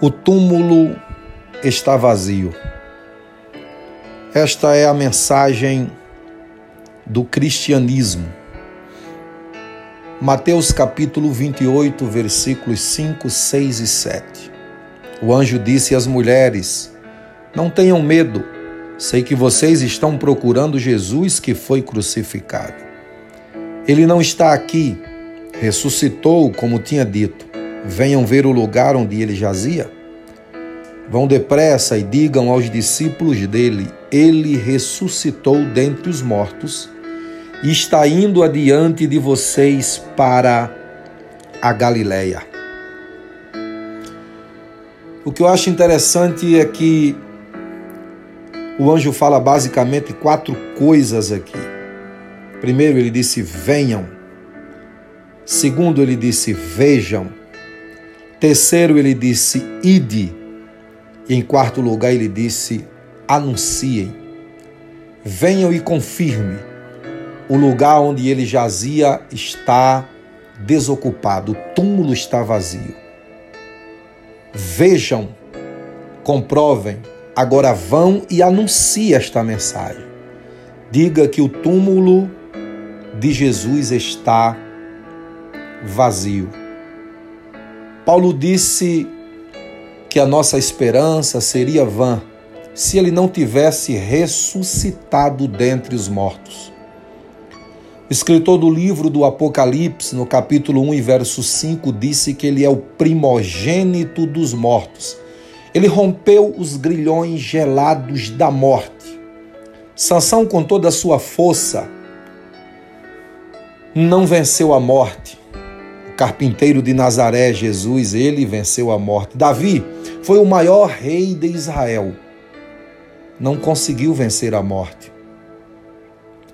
O túmulo está vazio. Esta é a mensagem do cristianismo. Mateus capítulo 28, versículos 5, 6 e 7. O anjo disse às mulheres: Não tenham medo, sei que vocês estão procurando Jesus que foi crucificado. Ele não está aqui, ressuscitou, como tinha dito. Venham ver o lugar onde ele jazia. Vão depressa e digam aos discípulos dele: Ele ressuscitou dentre os mortos e está indo adiante de vocês para a Galileia. O que eu acho interessante é que o anjo fala basicamente quatro coisas aqui. Primeiro, ele disse: venham. Segundo, ele disse: vejam. Terceiro, ele disse: ide. E em quarto lugar, ele disse: anunciem. Venham e confirme. O lugar onde ele jazia está desocupado, o túmulo está vazio. Vejam, comprovem, agora vão e anunciem esta mensagem. Diga que o túmulo de Jesus está vazio. Paulo disse que a nossa esperança seria vã se ele não tivesse ressuscitado dentre os mortos. O escritor do livro do Apocalipse, no capítulo 1 e verso 5, disse que ele é o primogênito dos mortos. Ele rompeu os grilhões gelados da morte. Sansão, com toda a sua força, não venceu a morte carpinteiro de Nazaré, Jesus, ele venceu a morte. Davi foi o maior rei de Israel. Não conseguiu vencer a morte.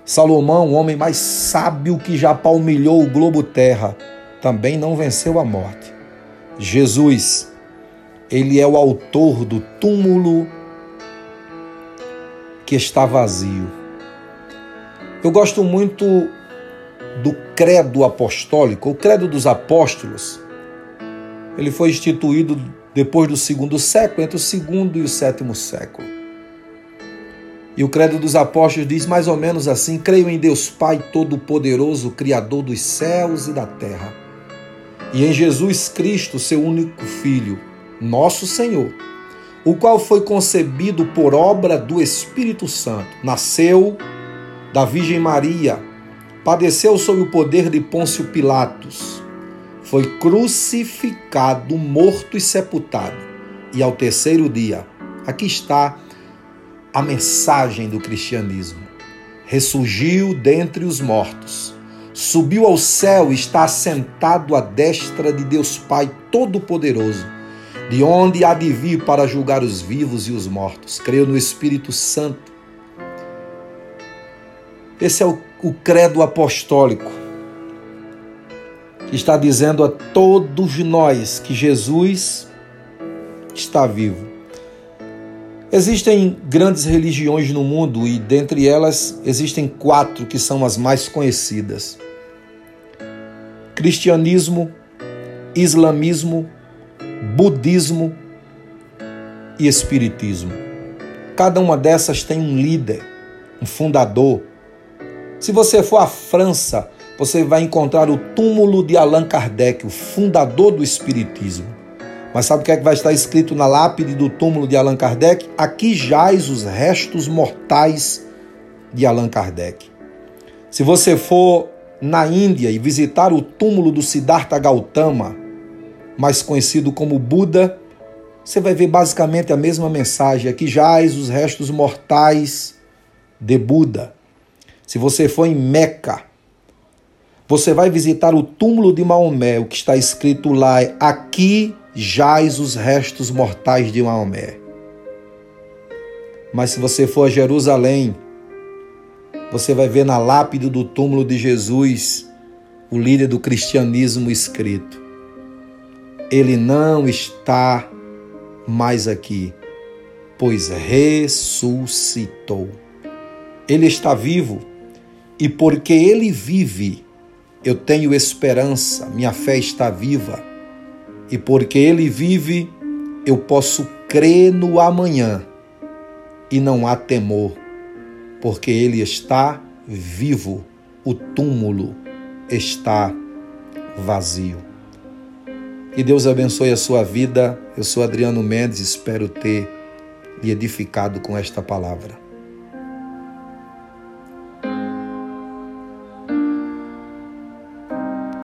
Salomão, o homem mais sábio que já palmilhou o globo terra, também não venceu a morte. Jesus, ele é o autor do túmulo que está vazio. Eu gosto muito do credo apostólico, o credo dos apóstolos, ele foi instituído depois do segundo século, entre o segundo e o sétimo século. E o credo dos apóstolos diz mais ou menos assim: creio em Deus Pai Todo-Poderoso, Criador dos céus e da terra, e em Jesus Cristo, seu único Filho, nosso Senhor, o qual foi concebido por obra do Espírito Santo, nasceu da Virgem Maria padeceu sob o poder de Pôncio Pilatos, foi crucificado, morto e sepultado. E ao terceiro dia, aqui está a mensagem do cristianismo. Ressurgiu dentre os mortos, subiu ao céu e está assentado à destra de Deus Pai Todo-Poderoso, de onde há de vir para julgar os vivos e os mortos. Creio no Espírito Santo. Esse é o o credo apostólico, que está dizendo a todos nós que Jesus está vivo. Existem grandes religiões no mundo e dentre elas existem quatro que são as mais conhecidas: cristianismo, islamismo, budismo e espiritismo. Cada uma dessas tem um líder, um fundador, se você for à França, você vai encontrar o túmulo de Allan Kardec, o fundador do Espiritismo. Mas sabe o que é que vai estar escrito na lápide do túmulo de Allan Kardec? Aqui jaz os restos mortais de Allan Kardec. Se você for na Índia e visitar o túmulo do Siddhartha Gautama, mais conhecido como Buda, você vai ver basicamente a mesma mensagem. Aqui jaz os restos mortais de Buda. Se você for em Meca, você vai visitar o túmulo de Maomé, o que está escrito lá é: Aqui jaz os restos mortais de Maomé. Mas se você for a Jerusalém, você vai ver na lápide do túmulo de Jesus o líder do cristianismo escrito: Ele não está mais aqui, pois ressuscitou. Ele está vivo e porque ele vive, eu tenho esperança, minha fé está viva. E porque ele vive, eu posso crer no amanhã e não há temor, porque Ele está vivo, o túmulo está vazio. Que Deus abençoe a sua vida. Eu sou Adriano Mendes, espero ter lhe edificado com esta palavra.